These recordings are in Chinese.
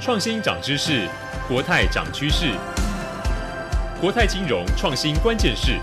创新涨知识，国泰涨趋势。国泰金融创新关键是。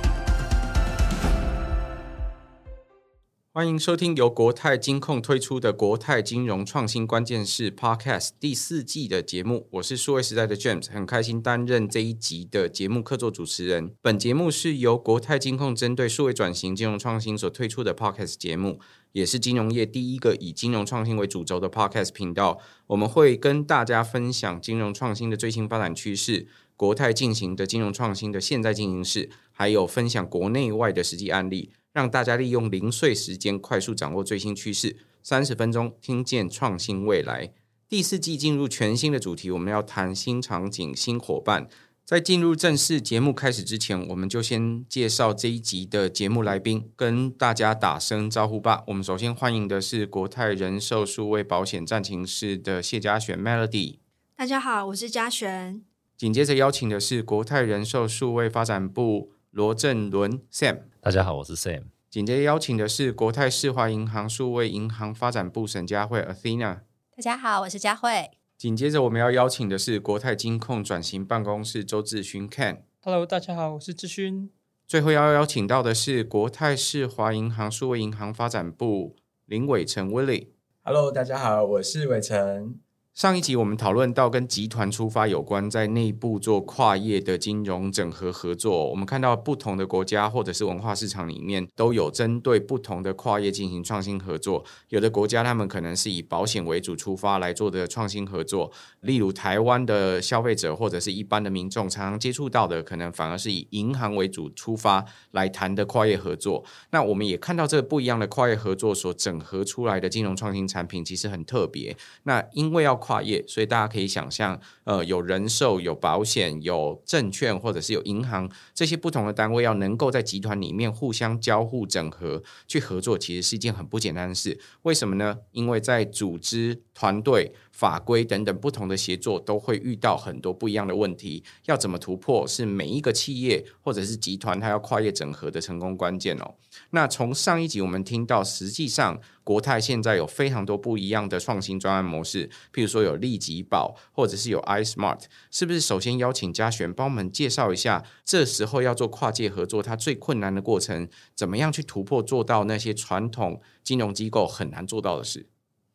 欢迎收听由国泰金控推出的《国泰金融创新关键是》Podcast 第四季的节目，我是数位时代的 James，很开心担任这一集的节目客座主持人。本节目是由国泰金控针对数位转型、金融创新所推出的 Podcast 节目，也是金融业第一个以金融创新为主轴的 Podcast 频道。我们会跟大家分享金融创新的最新发展趋势，国泰进行的金融创新的现在进行式，还有分享国内外的实际案例。让大家利用零碎时间快速掌握最新趋势，三十分钟听见创新未来。第四季进入全新的主题，我们要谈新场景、新伙伴。在进入正式节目开始之前，我们就先介绍这一集的节目来宾，跟大家打声招呼吧。我们首先欢迎的是国泰人寿数位保险战情室的谢佳璇 Melody。大家好，我是佳璇。紧接着邀请的是国泰人寿数位发展部罗正伦 Sam。大家好，我是 Sam。紧接着邀请的是国泰世华银行数位银行发展部沈佳慧 Athena。大家好，我是佳慧。紧接着我们要邀请的是国泰金控转型办公室周志勋 Ken。Hello，大家好，我是志勋。最后要邀请到的是国泰世华银行数位银行发展部林伟成 Willie。Hello，大家好，我是伟成。上一集我们讨论到跟集团出发有关，在内部做跨业的金融整合合作。我们看到不同的国家或者是文化市场里面都有针对不同的跨业进行创新合作。有的国家他们可能是以保险为主出发来做的创新合作，例如台湾的消费者或者是一般的民众常常接触到的，可能反而是以银行为主出发来谈的跨业合作。那我们也看到这个不一样的跨业合作所整合出来的金融创新产品其实很特别。那因为要跨业，所以大家可以想象，呃，有人寿、有保险、有证券，或者是有银行这些不同的单位，要能够在集团里面互相交互整合去合作，其实是一件很不简单的事。为什么呢？因为在组织团队。法规等等不同的协作都会遇到很多不一样的问题，要怎么突破是每一个企业或者是集团它要跨业整合的成功关键哦。那从上一集我们听到，实际上国泰现在有非常多不一样的创新专案模式，譬如说有利己保，或者是有 iSmart，是不是？首先邀请嘉璇帮我们介绍一下，这时候要做跨界合作，它最困难的过程，怎么样去突破，做到那些传统金融机构很难做到的事。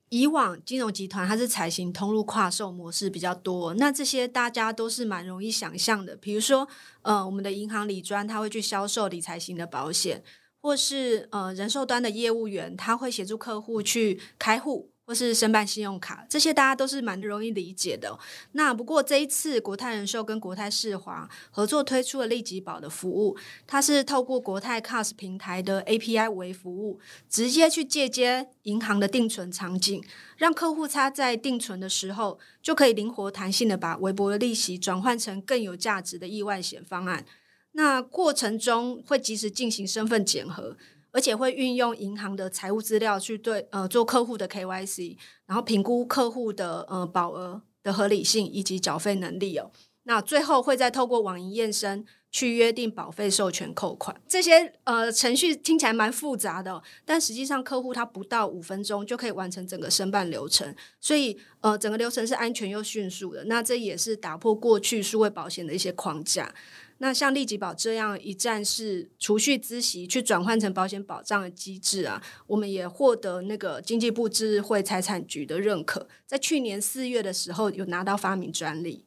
以往金融集团它是采行通路跨售模式比较多，那这些大家都是蛮容易想象的。比如说，呃，我们的银行理专它会去销售理财型的保险，或是呃人寿端的业务员他会协助客户去开户。或是申办信用卡，这些大家都是蛮容易理解的。那不过这一次国泰人寿跟国泰世华合作推出了利己保的服务，它是透过国泰 CAS 平台的 API 为服务，直接去借接银行的定存场景，让客户他在定存的时候就可以灵活弹性的把微薄的利息转换成更有价值的意外险方案。那过程中会及时进行身份检核。而且会运用银行的财务资料去对呃做客户的 KYC，然后评估客户的呃保额的合理性以及缴费能力哦。那最后会再透过网银验身去约定保费授权扣款。这些呃程序听起来蛮复杂的，但实际上客户他不到五分钟就可以完成整个申办流程，所以呃整个流程是安全又迅速的。那这也是打破过去数位保险的一些框架。那像利己保这样一站式储蓄资息去转换成保险保障的机制啊，我们也获得那个经济部智慧财产局的认可，在去年四月的时候有拿到发明专利。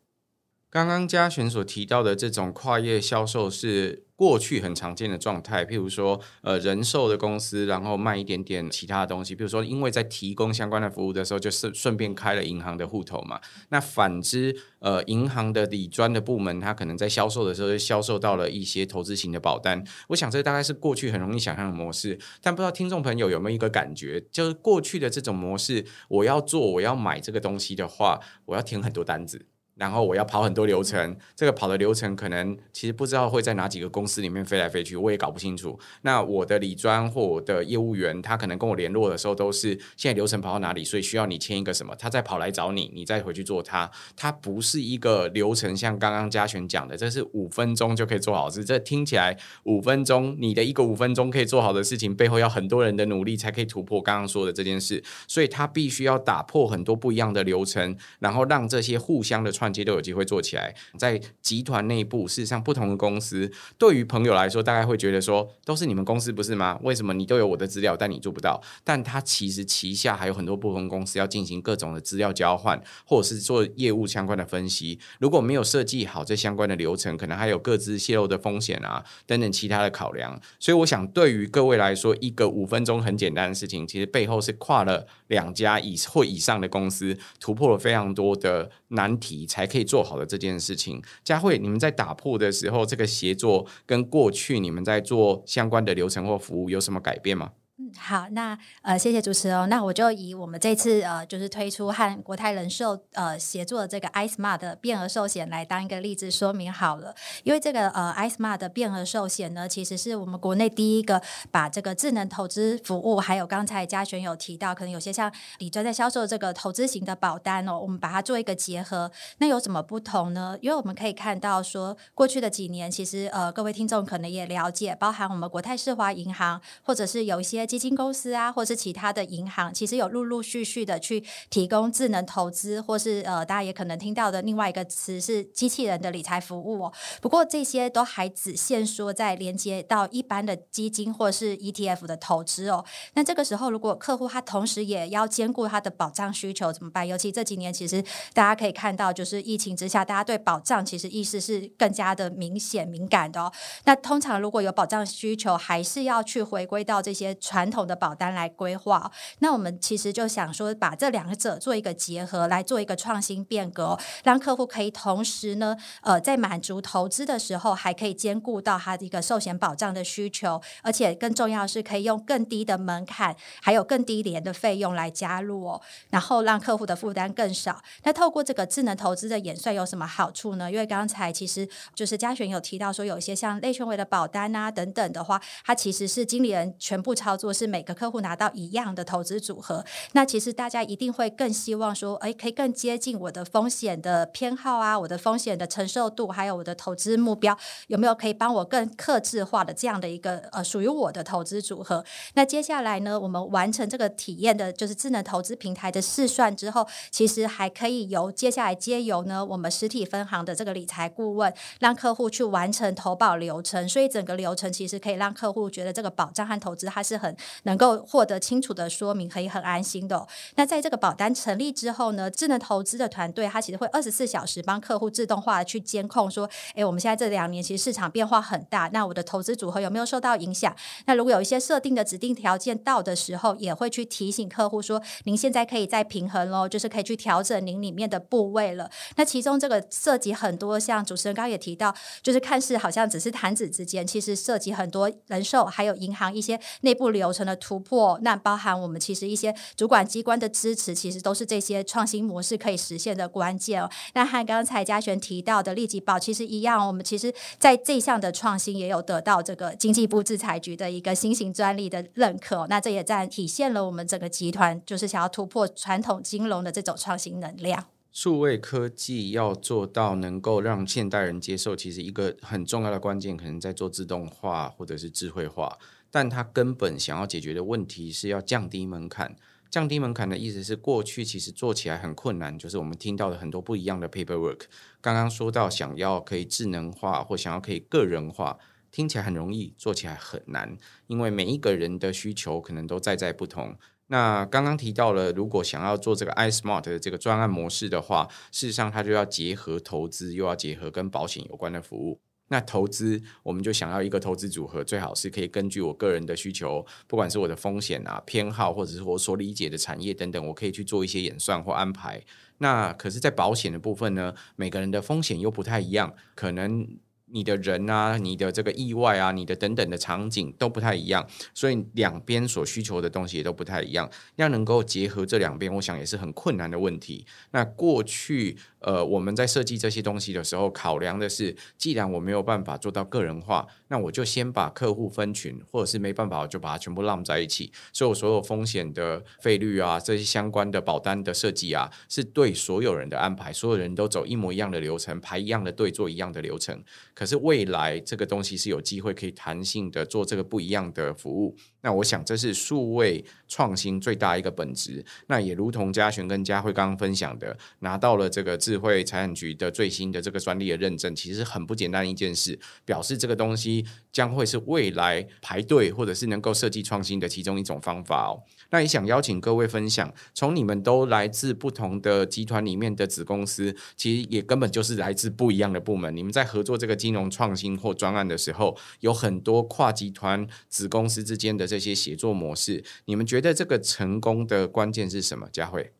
刚刚嘉璇所提到的这种跨业销售是过去很常见的状态，譬如说，呃，人寿的公司，然后卖一点点其他的东西，比如说，因为在提供相关的服务的时候，就是顺便开了银行的户头嘛。那反之，呃，银行的理专的部门，它可能在销售的时候就销售到了一些投资型的保单。我想这大概是过去很容易想象的模式，但不知道听众朋友有没有一个感觉，就是过去的这种模式，我要做，我要买这个东西的话，我要填很多单子。然后我要跑很多流程，这个跑的流程可能其实不知道会在哪几个公司里面飞来飞去，我也搞不清楚。那我的理专或我的业务员，他可能跟我联络的时候都是现在流程跑到哪里，所以需要你签一个什么，他再跑来找你，你再回去做他。他不是一个流程，像刚刚嘉璇讲的，这是五分钟就可以做好事。这听起来五分钟，你的一个五分钟可以做好的事情，背后要很多人的努力才可以突破刚刚说的这件事。所以他必须要打破很多不一样的流程，然后让这些互相的串。都有机会做起来，在集团内部，事实上不同的公司，对于朋友来说，大概会觉得说，都是你们公司不是吗？为什么你都有我的资料，但你做不到？但他其实旗下还有很多不同公司要进行各种的资料交换，或者是做业务相关的分析。如果没有设计好这相关的流程，可能还有各自泄露的风险啊，等等其他的考量。所以，我想对于各位来说，一个五分钟很简单的事情，其实背后是跨了两家以或以上的公司，突破了非常多的难题，才可以做好的这件事情。佳慧，你们在打破的时候，这个协作跟过去你们在做相关的流程或服务有什么改变吗？好，那呃，谢谢主持人。那我就以我们这次呃，就是推出和国泰人寿呃协作的这个 iSmart 的变额寿险来当一个例子说明好了。因为这个呃 iSmart 的变额寿险呢，其实是我们国内第一个把这个智能投资服务，还有刚才嘉璇有提到，可能有些像理专在销售这个投资型的保单哦，我们把它做一个结合。那有什么不同呢？因为我们可以看到说，过去的几年，其实呃各位听众可能也了解，包含我们国泰世华银行，或者是有一些。基金公司啊，或是其他的银行，其实有陆陆续续的去提供智能投资，或是呃，大家也可能听到的另外一个词是机器人的理财服务哦。不过这些都还只限说在连接到一般的基金或是 ETF 的投资哦。那这个时候，如果客户他同时也要兼顾他的保障需求怎么办？尤其这几年，其实大家可以看到，就是疫情之下，大家对保障其实意识是更加的明显敏感的哦。那通常如果有保障需求，还是要去回归到这些。传统统的保单来规划，那我们其实就想说，把这两者做一个结合，来做一个创新变革，让客户可以同时呢，呃，在满足投资的时候，还可以兼顾到他的一个寿险保障的需求，而且更重要的是，可以用更低的门槛，还有更低廉的费用来加入哦，然后让客户的负担更少。那透过这个智能投资的演算有什么好处呢？因为刚才其实就是嘉璇有提到说，有一些像类权委的保单啊等等的话，它其实是经理人全部操作。是是每个客户拿到一样的投资组合，那其实大家一定会更希望说，哎，可以更接近我的风险的偏好啊，我的风险的承受度，还有我的投资目标，有没有可以帮我更克制化的这样的一个呃属于我的投资组合？那接下来呢，我们完成这个体验的就是智能投资平台的试算之后，其实还可以由接下来接由呢我们实体分行的这个理财顾问，让客户去完成投保流程，所以整个流程其实可以让客户觉得这个保障和投资它是很能够获得清楚的说明，可以很安心的。那在这个保单成立之后呢，智能投资的团队它其实会二十四小时帮客户自动化去监控，说，诶，我们现在这两年其实市场变化很大，那我的投资组合有没有受到影响？那如果有一些设定的指定条件到的时候，也会去提醒客户说，您现在可以再平衡喽，就是可以去调整您里面的部位了。那其中这个涉及很多，像主持人刚刚也提到，就是看似好像只是弹指之间，其实涉及很多人寿还有银行一些内部流。成的突破，那包含我们其实一些主管机关的支持，其实都是这些创新模式可以实现的关键哦。那和刚才嘉璇提到的立即保其实一样，我们其实在这项的创新也有得到这个经济部制裁局的一个新型专利的认可。那这也在体现了我们整个集团就是想要突破传统金融的这种创新能量。数位科技要做到能够让现代人接受，其实一个很重要的关键，可能在做自动化或者是智慧化。但它根本想要解决的问题是要降低门槛。降低门槛的意思是，过去其实做起来很困难，就是我们听到的很多不一样的 paperwork。刚刚说到想要可以智能化或想要可以个人化，听起来很容易，做起来很难，因为每一个人的需求可能都在在不同。那刚刚提到了，如果想要做这个 iSmart 的这个专案模式的话，事实上它就要结合投资，又要结合跟保险有关的服务。那投资，我们就想要一个投资组合，最好是可以根据我个人的需求，不管是我的风险啊、偏好，或者是我所理解的产业等等，我可以去做一些演算或安排。那可是，在保险的部分呢，每个人的风险又不太一样，可能你的人啊，你的这个意外啊，你的等等的场景都不太一样，所以两边所需求的东西也都不太一样。要能够结合这两边，我想也是很困难的问题。那过去呃，我们在设计这些东西的时候，考量的是，既然我没有办法做到个人化，那我就先把客户分群，或者是没办法，我就把它全部浪在一起。所以我所有风险的费率啊，这些相关的保单的设计啊，是对所有人的安排，所有人都走一模一样的流程，排一样的队，做一样的流程。可是未来这个东西是有机会可以弹性的做这个不一样的服务，那我想这是数位创新最大一个本质。那也如同嘉璇跟佳慧刚刚分享的，拿到了这个智慧财产局的最新的这个专利的认证，其实很不简单一件事，表示这个东西将会是未来排队或者是能够设计创新的其中一种方法哦。那也想邀请各位分享，从你们都来自不同的集团里面的子公司，其实也根本就是来自不一样的部门，你们在合作这个。金融创新或专案的时候，有很多跨集团子公司之间的这些协作模式，你们觉得这个成功的关键是什么？佳慧。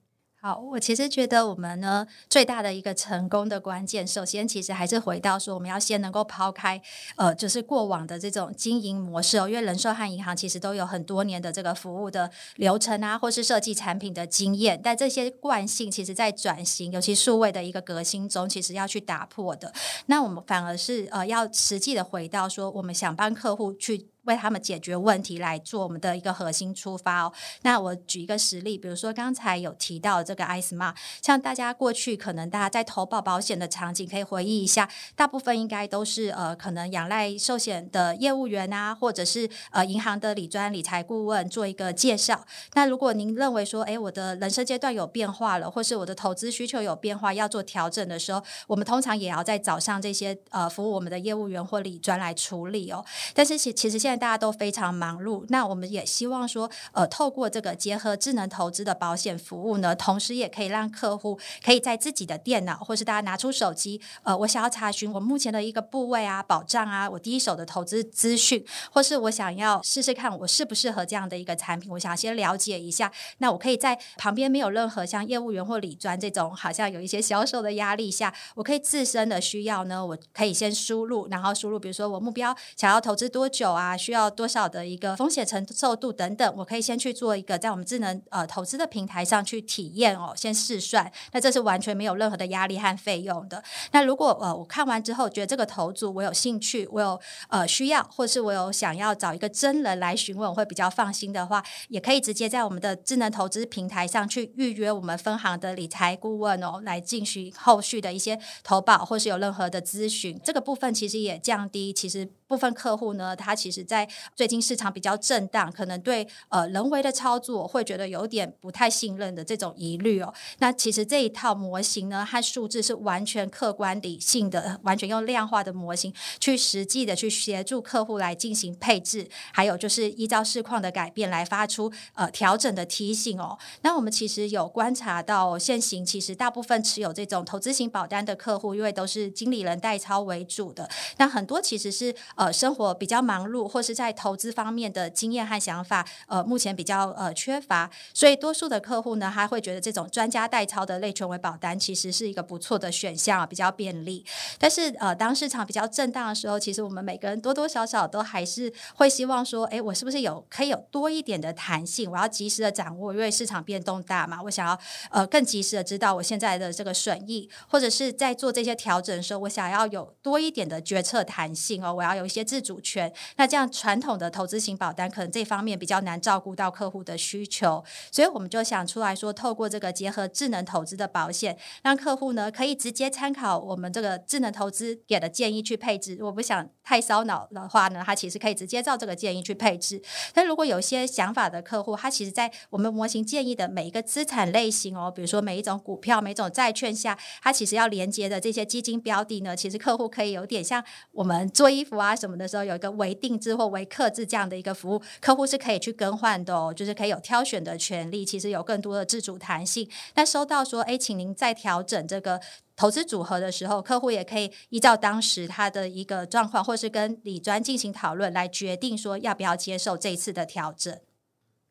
好，我其实觉得我们呢最大的一个成功的关键，首先其实还是回到说，我们要先能够抛开呃，就是过往的这种经营模式哦，因为人寿和银行其实都有很多年的这个服务的流程啊，或是设计产品的经验，但这些惯性其实在转型，尤其数位的一个革新中，其实要去打破的。那我们反而是呃，要实际的回到说，我们想帮客户去。为他们解决问题来做我们的一个核心出发哦。那我举一个实例，比如说刚才有提到这个 iSmart，像大家过去可能大家在投保保险的场景，可以回忆一下，大部分应该都是呃可能仰赖寿险的业务员啊，或者是呃银行的理专理财顾问做一个介绍。那如果您认为说，哎，我的人生阶段有变化了，或是我的投资需求有变化，要做调整的时候，我们通常也要再找上这些呃服务我们的业务员或理专来处理哦。但是其其实现在大家都非常忙碌，那我们也希望说，呃，透过这个结合智能投资的保险服务呢，同时也可以让客户可以在自己的电脑，或是大家拿出手机，呃，我想要查询我目前的一个部位啊、保障啊，我第一手的投资资讯，或是我想要试试看我适不适合这样的一个产品，我想先了解一下，那我可以在旁边没有任何像业务员或理专这种好像有一些销售的压力下，我可以自身的需要呢，我可以先输入，然后输入，比如说我目标想要投资多久啊，需要多少的一个风险承受度等等，我可以先去做一个在我们智能呃投资的平台上去体验哦，先试算。那这是完全没有任何的压力和费用的。那如果呃我看完之后觉得这个投组我有兴趣，我有呃需要，或是我有想要找一个真人来询问，我会比较放心的话，也可以直接在我们的智能投资平台上去预约我们分行的理财顾问哦，来进行后续的一些投保或是有任何的咨询。这个部分其实也降低其实。部分客户呢，他其实，在在最近市场比较震荡，可能对呃人为的操作会觉得有点不太信任的这种疑虑哦。那其实这一套模型呢，和数字是完全客观理性的，完全用量化的模型去实际的去协助客户来进行配置，还有就是依照市况的改变来发出呃调整的提醒哦。那我们其实有观察到现行，其实大部分持有这种投资型保单的客户，因为都是经理人代操为主的，那很多其实是。呃，生活比较忙碌，或是在投资方面的经验和想法，呃，目前比较呃缺乏，所以多数的客户呢，他会觉得这种专家代操的类权威保单其实是一个不错的选项，比较便利。但是呃，当市场比较震荡的时候，其实我们每个人多多少少都还是会希望说，哎，我是不是有可以有多一点的弹性？我要及时的掌握，因为市场变动大嘛，我想要呃更及时的知道我现在的这个损益，或者是在做这些调整的时候，我想要有多一点的决策弹性哦，我要有。一些自主权，那这样传统的投资型保单可能这方面比较难照顾到客户的需求，所以我们就想出来说，透过这个结合智能投资的保险，让客户呢可以直接参考我们这个智能投资给的建议去配置。我不想太烧脑的话呢，他其实可以直接照这个建议去配置。但如果有些想法的客户，他其实在我们模型建议的每一个资产类型哦，比如说每一种股票、每种债券下，他其实要连接的这些基金标的呢，其实客户可以有点像我们做衣服啊。什么的时候有一个微定制或微客制这样的一个服务，客户是可以去更换的哦，就是可以有挑选的权利，其实有更多的自主弹性。那收到说，哎，请您再调整这个投资组合的时候，客户也可以依照当时他的一个状况，或是跟李专进行讨论，来决定说要不要接受这一次的调整。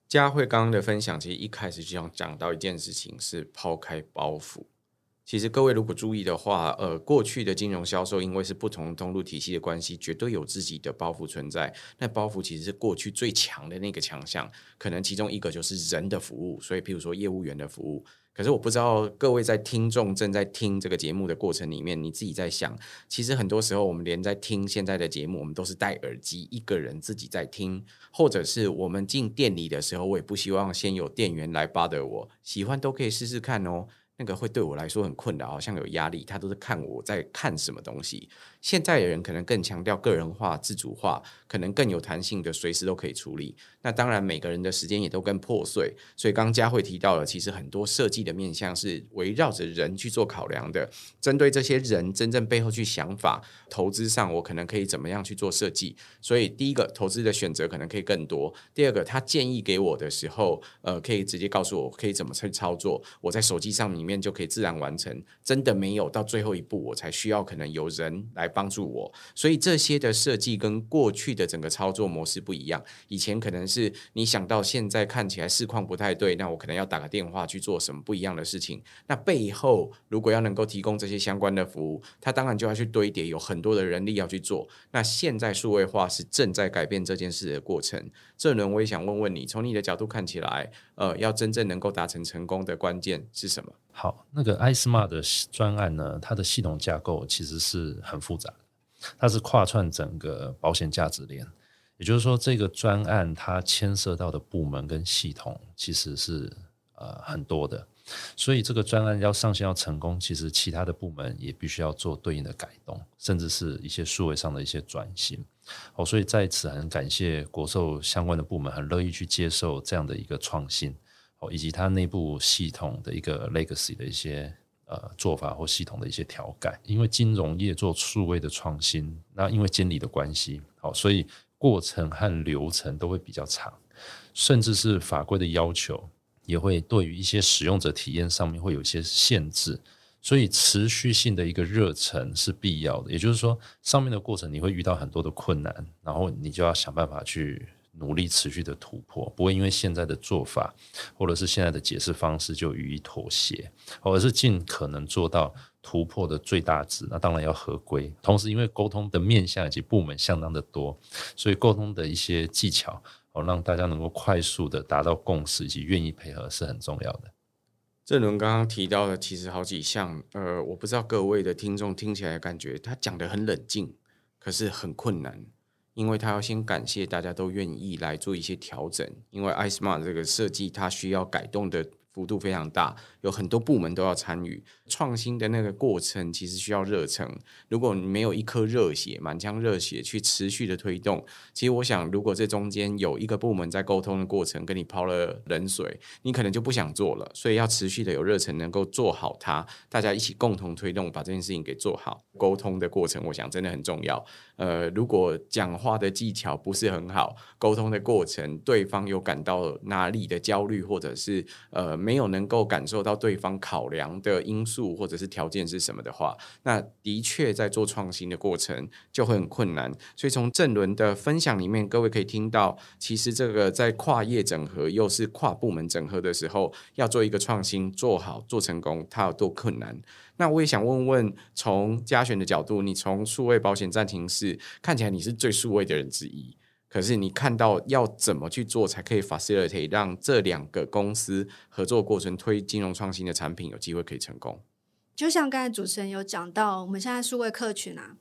佳慧刚刚的分享，其实一开始就想讲到一件事情，是抛开包袱。其实各位如果注意的话，呃，过去的金融销售因为是不同通路体系的关系，绝对有自己的包袱存在。那包袱其实是过去最强的那个强项，可能其中一个就是人的服务。所以，譬如说业务员的服务。可是我不知道各位在听众正在听这个节目的过程里面，你自己在想，其实很多时候我们连在听现在的节目，我们都是戴耳机一个人自己在听，或者是我们进店里的时候，我也不希望先有店员来 bother 我，喜欢都可以试试看哦。那个会对我来说很困扰，好像有压力。他都是看我在看什么东西。现在的人可能更强调个人化、自主化，可能更有弹性的，随时都可以处理。那当然，每个人的时间也都更破碎。所以刚佳慧提到了，其实很多设计的面向是围绕着人去做考量的。针对这些人真正背后去想法，投资上我可能可以怎么样去做设计？所以第一个，投资的选择可能可以更多。第二个，他建议给我的时候，呃，可以直接告诉我可以怎么去操作。我在手机上面。里面就可以自然完成，真的没有到最后一步，我才需要可能有人来帮助我。所以这些的设计跟过去的整个操作模式不一样。以前可能是你想到现在看起来市况不太对，那我可能要打个电话去做什么不一样的事情。那背后如果要能够提供这些相关的服务，它当然就要去堆叠，有很多的人力要去做。那现在数位化是正在改变这件事的过程。这轮我也想问问你，从你的角度看起来，呃，要真正能够达成成功的关键是什么？好，那个 iSmart 的专案呢，它的系统架构其实是很复杂的，它是跨串整个保险价值链，也就是说，这个专案它牵涉到的部门跟系统其实是呃很多的，所以这个专案要上线要成功，其实其他的部门也必须要做对应的改动，甚至是一些数位上的一些转型。哦，所以在此很感谢国寿相关的部门很乐意去接受这样的一个创新。以及它内部系统的一个 legacy 的一些呃做法或系统的一些调改，因为金融业做数位的创新，那因为监理的关系，好，所以过程和流程都会比较长，甚至是法规的要求也会对于一些使用者体验上面会有一些限制，所以持续性的一个热忱是必要的。也就是说，上面的过程你会遇到很多的困难，然后你就要想办法去。努力持续的突破，不会因为现在的做法或者是现在的解释方式就予以妥协，而是尽可能做到突破的最大值。那当然要合规，同时因为沟通的面向以及部门相当的多，所以沟通的一些技巧哦，让大家能够快速的达到共识以及愿意配合是很重要的。郑伦刚刚提到的其实好几项，呃，我不知道各位的听众听起来感觉他讲得很冷静，可是很困难。因为他要先感谢大家都愿意来做一些调整，因为 iSmart 这个设计它需要改动的幅度非常大，有很多部门都要参与。创新的那个过程其实需要热忱，如果你没有一颗热血、满腔热血去持续的推动，其实我想，如果这中间有一个部门在沟通的过程跟你抛了冷水，你可能就不想做了。所以要持续的有热忱，能够做好它，大家一起共同推动，把这件事情给做好。沟通的过程，我想真的很重要。呃，如果讲话的技巧不是很好，沟通的过程对方有感到哪里的焦虑，或者是呃没有能够感受到对方考量的因素。或者是条件是什么的话，那的确在做创新的过程就会很困难。所以从正伦的分享里面，各位可以听到，其实这个在跨业整合又是跨部门整合的时候，要做一个创新做好做成功，它有多困难？那我也想问问，从嘉选的角度，你从数位保险暂停室看起来你是最数位的人之一。可是你看到要怎么去做才可以 facilitate 让这两个公司合作过程推金融创新的产品有机会可以成功？就像刚才主持人有讲到，我们现在数位客群啊，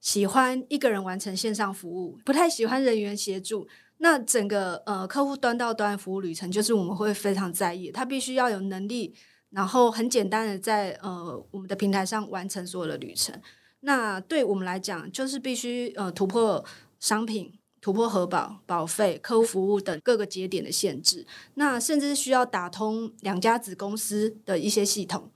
喜欢一个人完成线上服务，不太喜欢人员协助。那整个呃客户端到端服务旅程，就是我们会非常在意，他必须要有能力，然后很简单的在呃我们的平台上完成所有的旅程。那对我们来讲，就是必须呃突破商品。突破核保、保费、客户服务等各个节点的限制，那甚至需要打通两家子公司的一些系统，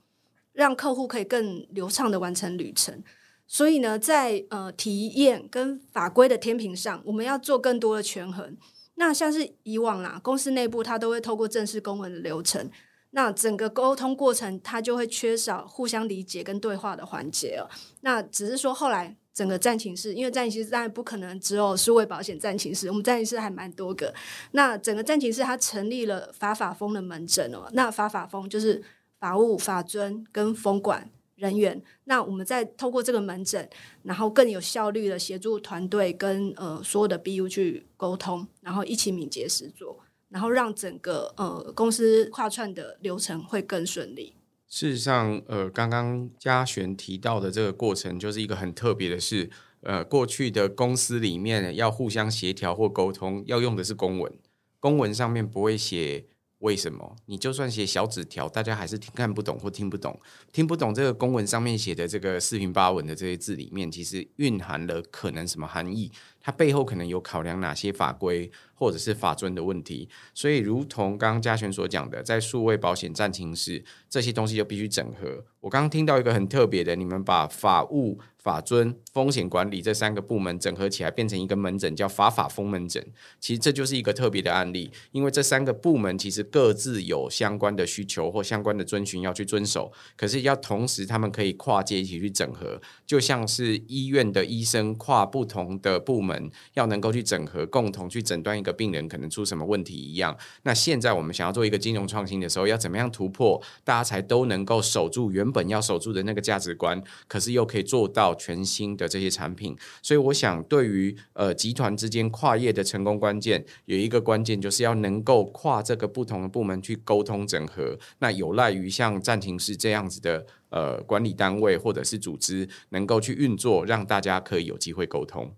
让客户可以更流畅的完成旅程。所以呢，在呃体验跟法规的天平上，我们要做更多的权衡。那像是以往啦，公司内部它都会透过正式公文的流程，那整个沟通过程它就会缺少互相理解跟对话的环节了。那只是说后来。整个战情室，因为战情室当然不可能只有数位保险战情室，我们战情室还蛮多个。那整个战情室它成立了法法风的门诊哦，那法法风就是法务、法尊跟风管人员。那我们再透过这个门诊，然后更有效率的协助团队跟呃所有的 BU 去沟通，然后一起敏捷实作，然后让整个呃公司跨串的流程会更顺利。事实上，呃，刚刚嘉璇提到的这个过程，就是一个很特别的事。呃，过去的公司里面要互相协调或沟通，要用的是公文，公文上面不会写为什么。你就算写小纸条，大家还是听看不懂或听不懂，听不懂这个公文上面写的这个四平八稳的这些字里面，其实蕴含了可能什么含义？它背后可能有考量哪些法规或者是法遵的问题？所以，如同刚刚嘉璇所讲的，在数位保险暂停时这些东西就必须整合。我刚刚听到一个很特别的，你们把法务。法遵、风险管理这三个部门整合起来，变成一个门诊，叫法法风门诊。其实这就是一个特别的案例，因为这三个部门其实各自有相关的需求或相关的遵循要去遵守，可是要同时他们可以跨界一起去整合，就像是医院的医生跨不同的部门要能够去整合，共同去诊断一个病人可能出什么问题一样。那现在我们想要做一个金融创新的时候，要怎么样突破，大家才都能够守住原本要守住的那个价值观，可是又可以做到。全新的这些产品，所以我想，对于呃集团之间跨业的成功关键，有一个关键就是要能够跨这个不同的部门去沟通整合。那有赖于像暂停式这样子的呃管理单位或者是组织，能够去运作，让大家可以有机会沟通。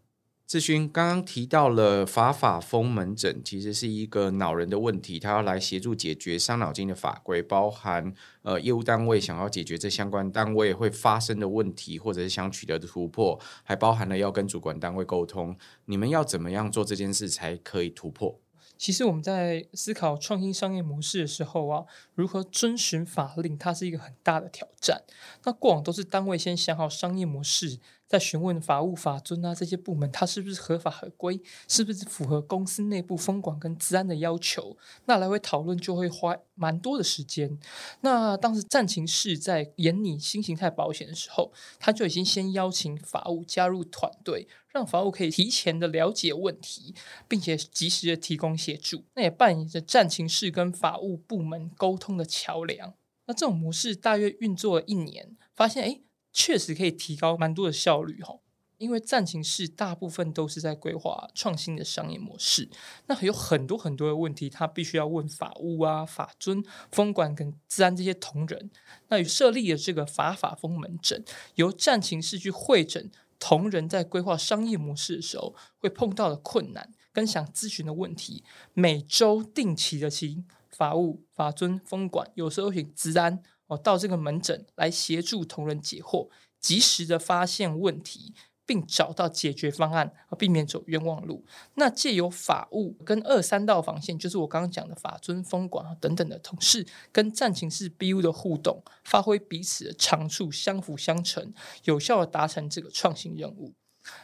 志勋刚刚提到了法法风门诊，其实是一个恼人的问题，他要来协助解决伤脑筋的法规，包含呃业务单位想要解决这相关单位会发生的问题，或者是想取得的突破，还包含了要跟主管单位沟通，你们要怎么样做这件事才可以突破？其实我们在思考创新商业模式的时候啊，如何遵循法令，它是一个很大的挑战。那过往都是单位先想好商业模式。在询问法务、法遵啊这些部门，它是不是合法合规，是不是符合公司内部风管跟治安的要求？那来回讨论就会花蛮多的时间。那当时战情室在研拟新形态保险的时候，他就已经先邀请法务加入团队，让法务可以提前的了解问题，并且及时的提供协助。那也扮演着战情室跟法务部门沟通的桥梁。那这种模式大约运作了一年，发现诶。确实可以提高蛮多的效率哈，因为战情室大部分都是在规划创新的商业模式，那还有很多很多的问题，他必须要问法务啊、法尊、风管跟治安这些同仁。那与设立的这个法法风门诊，由战情室去会诊同仁在规划商业模式的时候会碰到的困难跟想咨询的问题，每周定期的请法务、法尊、风管，有时候请治安。哦，到这个门诊来协助同仁解惑，及时的发现问题，并找到解决方案，避免走冤枉路。那借由法务跟二三道防线，就是我刚刚讲的法遵、风管等等的同事，跟战情室 BU 的互动，发挥彼此的长处，相辅相成，有效的达成这个创新任务。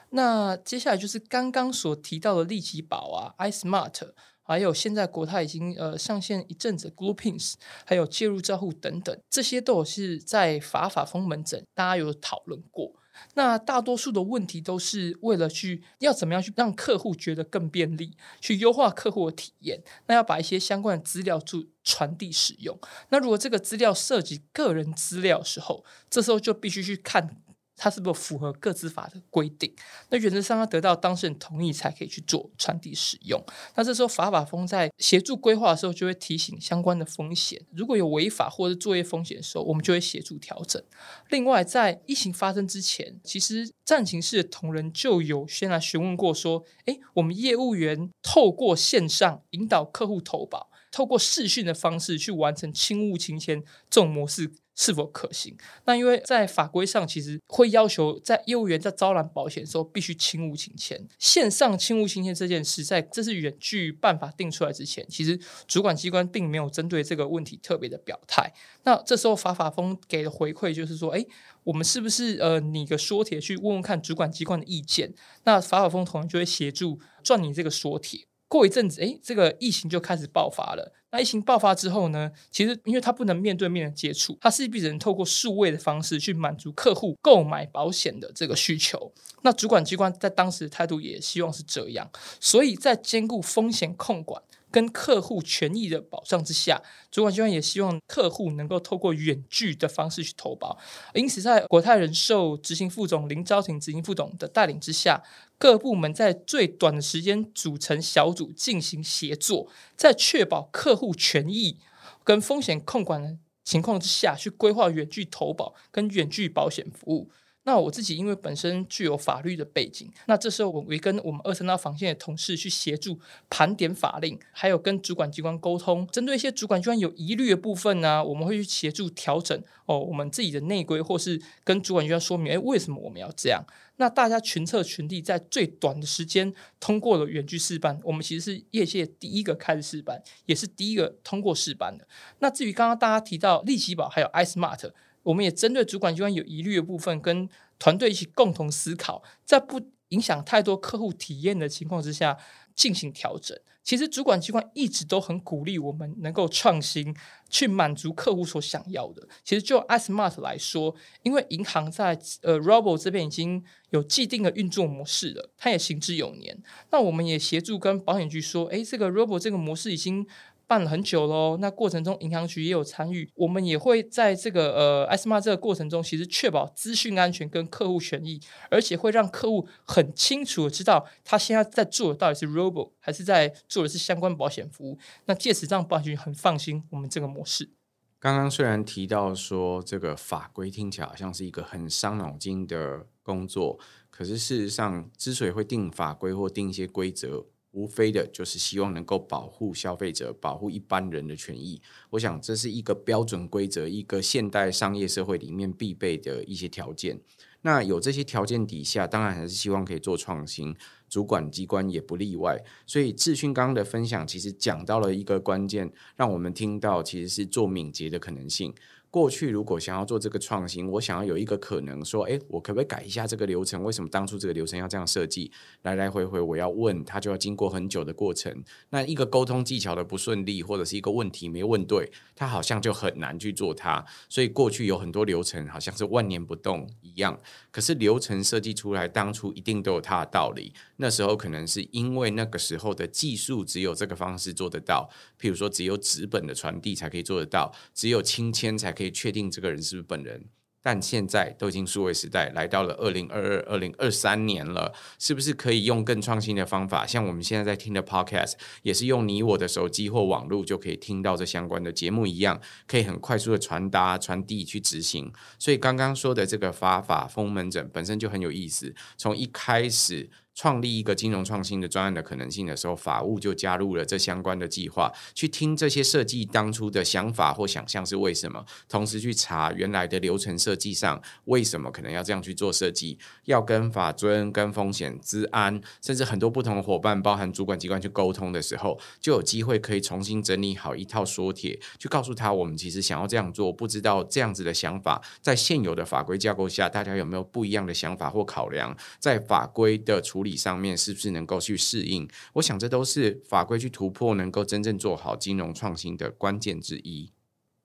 那接下来就是刚刚所提到的利吉保啊，iSmart。还有现在国泰已经呃上线一阵子，GluePins，还有介入照护等等，这些都有是在法法风门诊，大家有讨论过。那大多数的问题都是为了去要怎么样去让客户觉得更便利，去优化客户的体验。那要把一些相关的资料做传递使用。那如果这个资料涉及个人资料的时候，这时候就必须去看。它是不符合个资法的规定？那原则上要得到当事人同意才可以去做传递使用。那这时候法法风在协助规划的时候，就会提醒相关的风险。如果有违法或者作业风险的时候，我们就会协助调整。另外，在疫情发生之前，其实战情室的同仁就有先来询问过，说：“诶，我们业务员透过线上引导客户投保，透过视讯的方式去完成轻误轻签这种模式。”是否可行？那因为在法规上，其实会要求在业务员在招揽保险的时候必须轻误轻签。线上轻误轻签这件事，在这是远距办法定出来之前，其实主管机关并没有针对这个问题特别的表态。那这时候法法风给的回馈就是说，哎，我们是不是呃拟个说帖去问问看主管机关的意见？那法法风同样就会协助撰拟这个说帖。过一阵子，诶，这个疫情就开始爆发了。那疫情爆发之后呢，其实因为他不能面对面的接触，他势必只能透过数位的方式去满足客户购买保险的这个需求。那主管机关在当时的态度也希望是这样，所以在兼顾风险控管跟客户权益的保障之下，主管机关也希望客户能够透过远距的方式去投保。因此，在国泰人寿执行副总林昭廷执行副总的带领之下，各部门在最短的时间组成小组进行协作，在确保客户权益跟风险控管的情况之下去规划远距投保跟远距保险服务。那我自己因为本身具有法律的背景，那这时候我会跟我们二三八防线的同事去协助盘点法令，还有跟主管机关沟通，针对一些主管机关有疑虑的部分呢，我们会去协助调整哦，我们自己的内规，或是跟主管机关说明，哎，为什么我们要这样？那大家群策群力，在最短的时间通过了远距试办，我们其实是业界第一个开始试办，也是第一个通过试办的。那至于刚刚大家提到利奇宝还有 iSmart。我们也针对主管机关有疑虑的部分，跟团队一起共同思考，在不影响太多客户体验的情况之下进行调整。其实主管机关一直都很鼓励我们能够创新，去满足客户所想要的。其实就 iSmart 来说，因为银行在呃 Robo 这边已经有既定的运作模式了，它也行之有年。那我们也协助跟保险局说，诶，这个 Robo 这个模式已经。办了很久喽，那过程中银行局也有参与，我们也会在这个呃 SMA 这个过程中，其实确保资讯安全跟客户权益，而且会让客户很清楚的知道他现在在做的到底是 Robo 还是在做的是相关保险服务，那借此让保险局很放心我们这个模式。刚刚虽然提到说这个法规听起来好像是一个很伤脑筋的工作，可是事实上之所以会定法规或定一些规则。无非的就是希望能够保护消费者，保护一般人的权益。我想这是一个标准规则，一个现代商业社会里面必备的一些条件。那有这些条件底下，当然还是希望可以做创新，主管机关也不例外。所以智勋刚刚的分享，其实讲到了一个关键，让我们听到其实是做敏捷的可能性。过去如果想要做这个创新，我想要有一个可能说，诶，我可不可以改一下这个流程？为什么当初这个流程要这样设计？来来回回我要问他，就要经过很久的过程。那一个沟通技巧的不顺利，或者是一个问题没问对，他好像就很难去做它。所以过去有很多流程好像是万年不动一样。可是流程设计出来，当初一定都有它的道理。那时候可能是因为那个时候的技术只有这个方式做得到，譬如说只有纸本的传递才可以做得到，只有亲签才可以确定这个人是不是本人。但现在都已经数位时代来到了二零二二、二零二三年了，是不是可以用更创新的方法？像我们现在在听的 Podcast，也是用你我的手机或网络就可以听到这相关的节目一样，可以很快速的传达、传递去执行。所以刚刚说的这个法法封门诊本身就很有意思，从一开始。创立一个金融创新的专案的可能性的时候，法务就加入了这相关的计划，去听这些设计当初的想法或想象是为什么，同时去查原来的流程设计上为什么可能要这样去做设计，要跟法遵、跟风险、资安，甚至很多不同的伙伴，包含主管机关去沟通的时候，就有机会可以重新整理好一套说帖，去告诉他我们其实想要这样做，不知道这样子的想法在现有的法规架构下，大家有没有不一样的想法或考量，在法规的处理。上面是不是能够去适应？我想这都是法规去突破，能够真正做好金融创新的关键之一。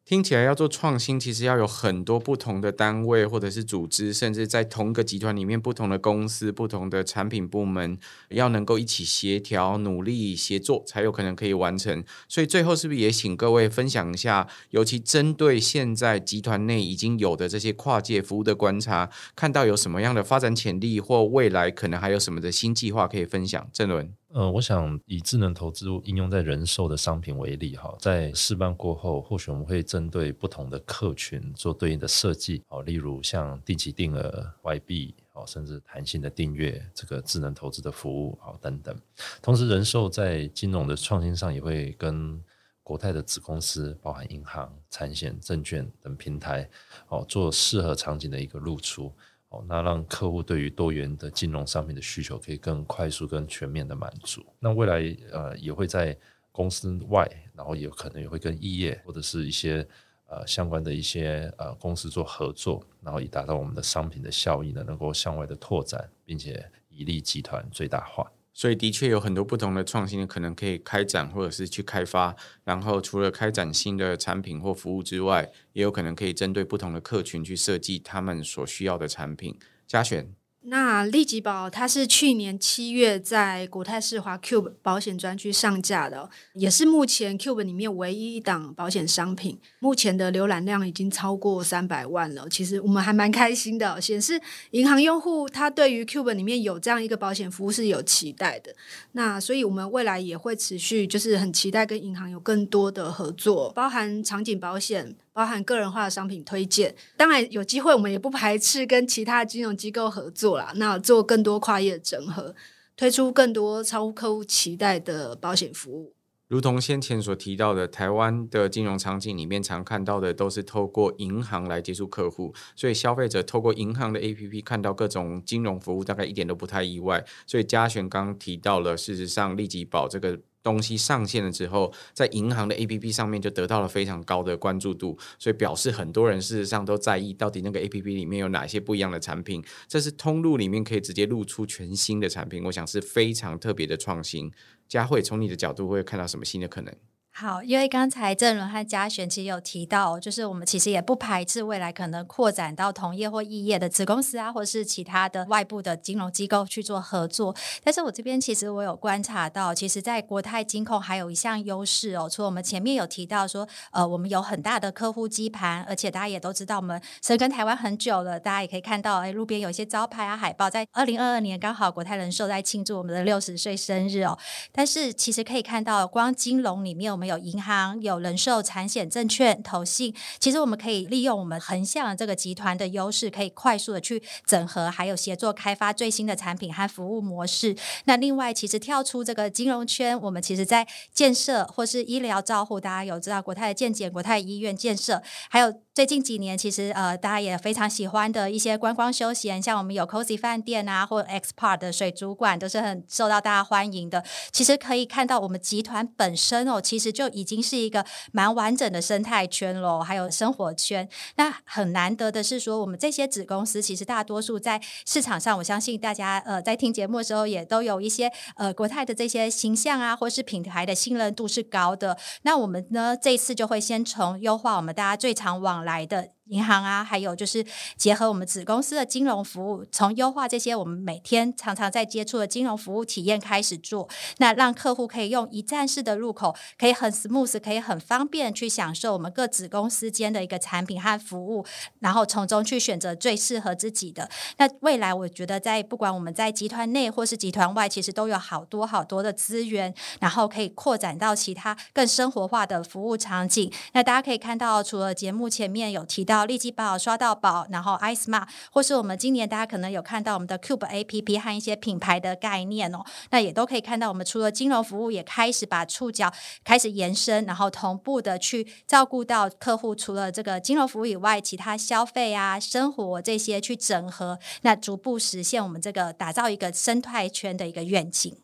听起来要做创新，其实要有很多不同的单位或者是组织，甚至在同一个集团里面，不同的公司、不同的产品部门，要能够一起协调、努力协作，才有可能可以完成。所以最后是不是也请各位分享一下，尤其针对现在集团内已经有的这些跨界服务的观察，看到有什么样的发展潜力，或未来可能还有什么的新计划可以分享？郑伦。呃，我想以智能投资应用在人寿的商品为例哈，在试办过后，或许我们会针对不同的客群做对应的设计，哦，例如像定期定额、外币，哦，甚至弹性的订阅这个智能投资的服务，哦，等等。同时，人寿在金融的创新上也会跟国泰的子公司，包含银行、产险、证券等平台，哦，做适合场景的一个露出。哦，那让客户对于多元的金融商品的需求可以更快速、更全面的满足。那未来呃也会在公司外，然后也可能也会跟异业或者是一些呃相关的一些呃公司做合作，然后以达到我们的商品的效益呢，能够向外的拓展，并且以利集团最大化。所以，的确有很多不同的创新可能可以开展，或者是去开发。然后，除了开展新的产品或服务之外，也有可能可以针对不同的客群去设计他们所需要的产品。嘉璇。那利吉保它是去年七月在国泰世华 Cube 保险专区上架的，也是目前 Cube 里面唯一一档保险商品。目前的浏览量已经超过三百万了。其实我们还蛮开心的，显示银行用户他对于 Cube 里面有这样一个保险服务是有期待的。那所以我们未来也会持续，就是很期待跟银行有更多的合作，包含场景保险。包含个人化的商品推荐，当然有机会，我们也不排斥跟其他金融机构合作啦。那做更多跨业整合，推出更多超乎客户期待的保险服务。如同先前所提到的，台湾的金融场景里面常看到的都是透过银行来接触客户，所以消费者透过银行的 APP 看到各种金融服务，大概一点都不太意外。所以嘉璇刚提到了，事实上立即保这个。东西上线了之后，在银行的 APP 上面就得到了非常高的关注度，所以表示很多人事实上都在意到底那个 APP 里面有哪些不一样的产品。这是通路里面可以直接露出全新的产品，我想是非常特别的创新。佳慧，从你的角度会看到什么新的可能？好，因为刚才郑伦和嘉璇其实有提到，就是我们其实也不排斥未来可能扩展到同业或异业的子公司啊，或是其他的外部的金融机构去做合作。但是我这边其实我有观察到，其实，在国泰金控还有一项优势哦，除了我们前面有提到说，呃，我们有很大的客户基盘，而且大家也都知道，我们深耕台湾很久了，大家也可以看到，哎，路边有一些招牌啊、海报，在二零二二年刚好国泰人寿在庆祝我们的六十岁生日哦。但是其实可以看到，光金融里面我们。有银行、有人寿、产险、证券、投信，其实我们可以利用我们横向这个集团的优势，可以快速的去整合，还有协作开发最新的产品和服务模式。那另外，其实跳出这个金融圈，我们其实在建设或是医疗照护，大家有知道国泰的健检、国泰医院建设，还有。最近几年，其实呃，大家也非常喜欢的一些观光休闲，像我们有 Cozy 饭店啊，或 X Park 的水族馆，都是很受到大家欢迎的。其实可以看到，我们集团本身哦，其实就已经是一个蛮完整的生态圈喽，还有生活圈。那很难得的是说，我们这些子公司，其实大多数在市场上，我相信大家呃在听节目的时候，也都有一些呃国泰的这些形象啊，或是品牌的信任度是高的。那我们呢，这一次就会先从优化我们大家最常往来的银行啊，还有就是结合我们子公司的金融服务，从优化这些我们每天常常在接触的金融服务体验开始做，那让客户可以用一站式的入口，可以很 smooth，可以很方便去享受我们各子公司间的一个产品和服务，然后从中去选择最适合自己的。那未来我觉得，在不管我们在集团内或是集团外，其实都有好多好多的资源，然后可以扩展到其他更生活化的服务场景。那大家可以看到，除了节目前面有提到。利吉保刷到宝，然后 iSmart，或是我们今年大家可能有看到我们的 Cube APP 和一些品牌的概念哦，那也都可以看到我们除了金融服务，也开始把触角开始延伸，然后同步的去照顾到客户，除了这个金融服务以外，其他消费啊、生活这些去整合，那逐步实现我们这个打造一个生态圈的一个愿景。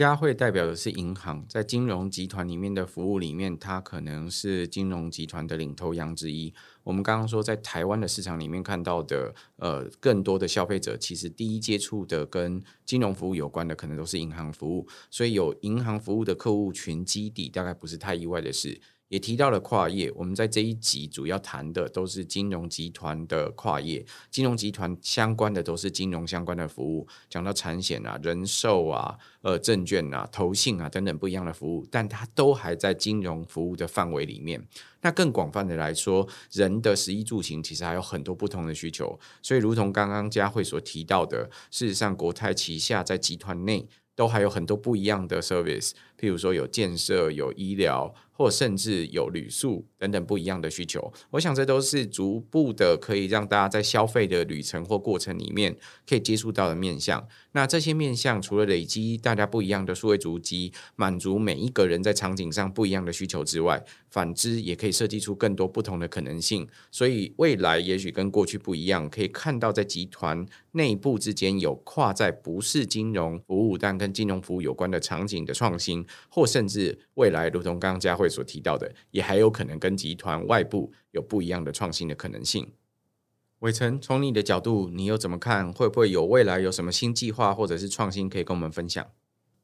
佳慧代表的是银行，在金融集团里面的服务里面，它可能是金融集团的领头羊之一。我们刚刚说，在台湾的市场里面看到的，呃，更多的消费者其实第一接触的跟金融服务有关的，可能都是银行服务，所以有银行服务的客户群基底，大概不是太意外的事。也提到了跨业，我们在这一集主要谈的都是金融集团的跨业，金融集团相关的都是金融相关的服务，讲到产险啊、人寿啊、呃证券啊、投信啊等等不一样的服务，但它都还在金融服务的范围里面。那更广泛的来说，人的食衣住行其实还有很多不同的需求，所以如同刚刚佳慧所提到的，事实上国泰旗下在集团内都还有很多不一样的 service，譬如说有建设、有医疗。或甚至有旅宿等等不一样的需求，我想这都是逐步的可以让大家在消费的旅程或过程里面可以接触到的面向。那这些面向除了累积大家不一样的数位足迹，满足每一个人在场景上不一样的需求之外，反之也可以设计出更多不同的可能性。所以未来也许跟过去不一样，可以看到在集团内部之间有跨在不是金融服务但跟金融服务有关的场景的创新，或甚至未来如同刚刚佳慧所提到的，也还有可能跟集团外部有不一样的创新的可能性。伟成，从你的角度，你又怎么看？会不会有未来有什么新计划或者是创新可以跟我们分享？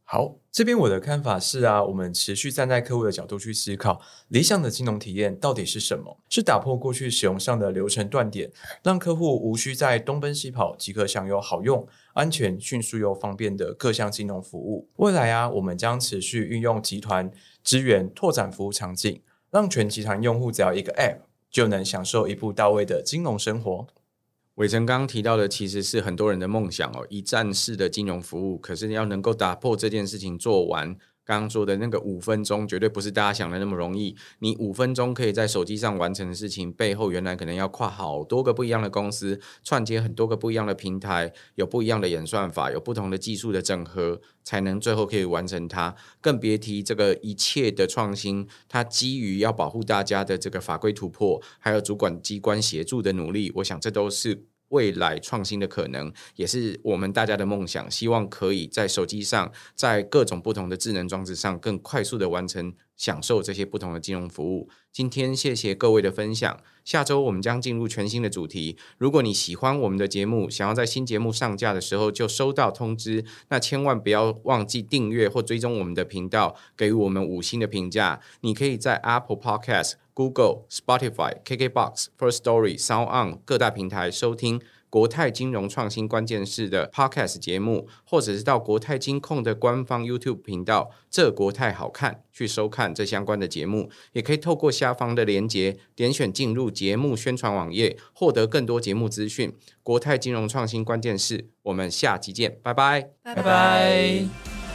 好，这边我的看法是啊，我们持续站在客户的角度去思考，理想的金融体验到底是什么？是打破过去使用上的流程断点，让客户无需再东奔西跑，即可享有好用、安全、迅速又方便的各项金融服务。未来啊，我们将持续运用集团资源拓展服务场景，让全集团用户只要一个 App 就能享受一步到位的金融生活。伟成刚刚提到的，其实是很多人的梦想哦，一站式的金融服务。可是你要能够打破这件事情做完。刚刚说的那个五分钟，绝对不是大家想的那么容易。你五分钟可以在手机上完成的事情，背后原来可能要跨好多个不一样的公司，串接很多个不一样的平台，有不一样的演算法，有不同的技术的整合，才能最后可以完成它。更别提这个一切的创新，它基于要保护大家的这个法规突破，还有主管机关协助的努力，我想这都是。未来创新的可能，也是我们大家的梦想。希望可以在手机上，在各种不同的智能装置上，更快速的完成享受这些不同的金融服务。今天谢谢各位的分享。下周我们将进入全新的主题。如果你喜欢我们的节目，想要在新节目上架的时候就收到通知，那千万不要忘记订阅或追踪我们的频道，给予我们五星的评价。你可以在 Apple Podcast。Google、Spotify、KKBox、First Story、Sound On 各大平台收听国泰金融创新关键势的 Podcast 节目，或者是到国泰金控的官方 YouTube 频道“这国泰好看”去收看这相关的节目，也可以透过下方的连结点选进入节目宣传网页，获得更多节目资讯。国泰金融创新关键势，我们下集见，拜拜，拜拜。